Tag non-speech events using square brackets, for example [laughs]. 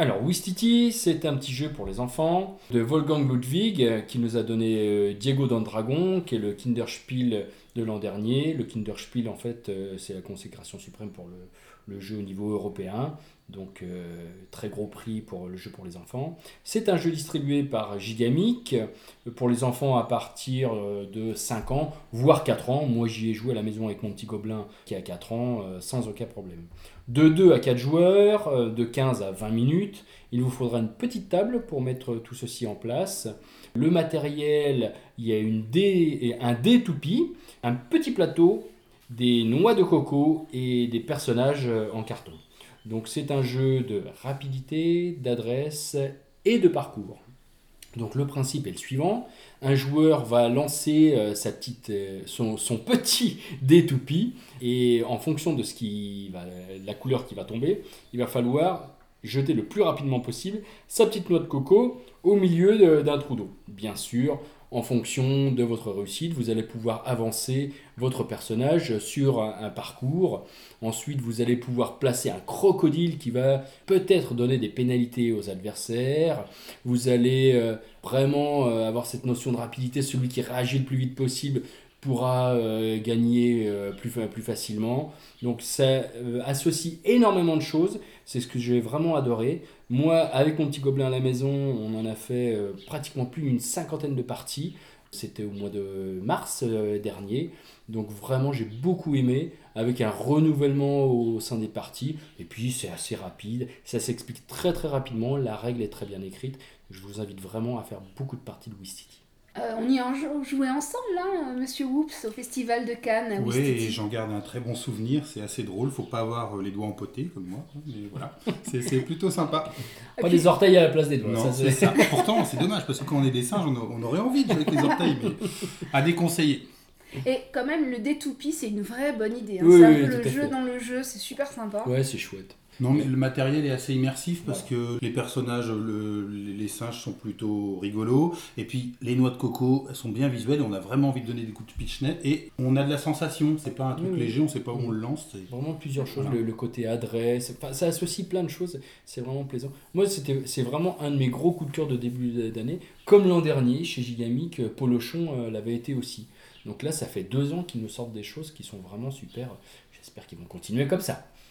Alors, Wistiti, c'est un petit jeu pour les enfants de Wolfgang Ludwig euh, qui nous a donné euh, Diego Dragon, qui est le Kinderspiel de l'an dernier. Le Kinderspiel, en fait, euh, c'est la consécration suprême pour le, le jeu au niveau européen. Donc, très gros prix pour le jeu pour les enfants. C'est un jeu distribué par Gigamic pour les enfants à partir de 5 ans, voire 4 ans. Moi, j'y ai joué à la maison avec mon petit gobelin qui a 4 ans, sans aucun problème. De 2 à 4 joueurs, euh, de 15 à 20 minutes. Il vous faudra une petite table pour mettre tout ceci en place. Le matériel, il y a une dé, un dé toupie, un petit plateau, des noix de coco et des personnages euh, en carton. Donc c'est un jeu de rapidité, d'adresse et de parcours. Donc le principe est le suivant. Un joueur va lancer euh, sa petite, euh, son, petit [laughs] dé toupie et en fonction de ce qui va, la couleur qui va tomber, il va falloir jeter le plus rapidement possible sa petite noix de coco au milieu d'un trou d'eau. Bien sûr, en fonction de votre réussite, vous allez pouvoir avancer votre personnage sur un, parcours. Ensuite, vous allez pouvoir placer un crocodile qui va peut-être donner des pénalités aux adversaires. Vous allez euh, vraiment euh, avoir cette notion de rapidité. Celui qui réagit le plus vite possible pourra euh, gagner plus, plus facilement. Donc ça associe énormément de choses. C'est ce que j'ai vraiment adoré. Moi, avec mon petit gobelin à la maison, on en a fait euh, pratiquement plus d'une cinquantaine de parties. C'était au mois de mars euh, dernier. Donc vraiment, j'ai beaucoup aimé, avec un renouvellement au sein des parties. Et puis, c'est assez rapide. Ça s'explique très très rapidement. La règle est très bien écrite. Je vous invite vraiment à faire beaucoup de parties de Wistiti. Euh, on y a joué ensemble, là, hein, Monsieur Whoops, au Festival de Cannes. Oui, et j'en garde un très bon souvenir. C'est assez drôle. Faut pas avoir euh, les doigts empotés comme moi. Hein, mais voilà, [laughs] c'est plutôt sympa. Pas des orteils à la place des doigts. Non, c'est ça. Pourtant, c'est dommage parce que quand on est des singes, on, aurait envie de jouer avec les orteils, mais à déconseiller. Et quand même, le détoupie, c'est une vraie bonne idée. Hein. c'est un peu le jeu dans le jeu, c'est super sympa. Ouais, c'est chouette. Non, mais le matériel est assez immersif parce que les personnages, les singes sont plutôt rigolos. Et puis les noix de coco, elles sont bien visuelles. On a vraiment envie de donner des coups de pitch net. Et on a de la sensation. C'est pas un truc léger, on sait pas où on le lance. Vraiment plusieurs choses. Le, côté adresse, ça associe plein de choses. C'est vraiment plaisant. Moi, c'est vraiment un de mes gros coups de cœur de début d'année. Comme l'an dernier, chez Gigamic, Polochon euh, l'avait été aussi. Donc là, ça fait deux ans qu'ils nous sortent des choses qui sont vraiment super. J'espère qu'ils vont continuer comme ça.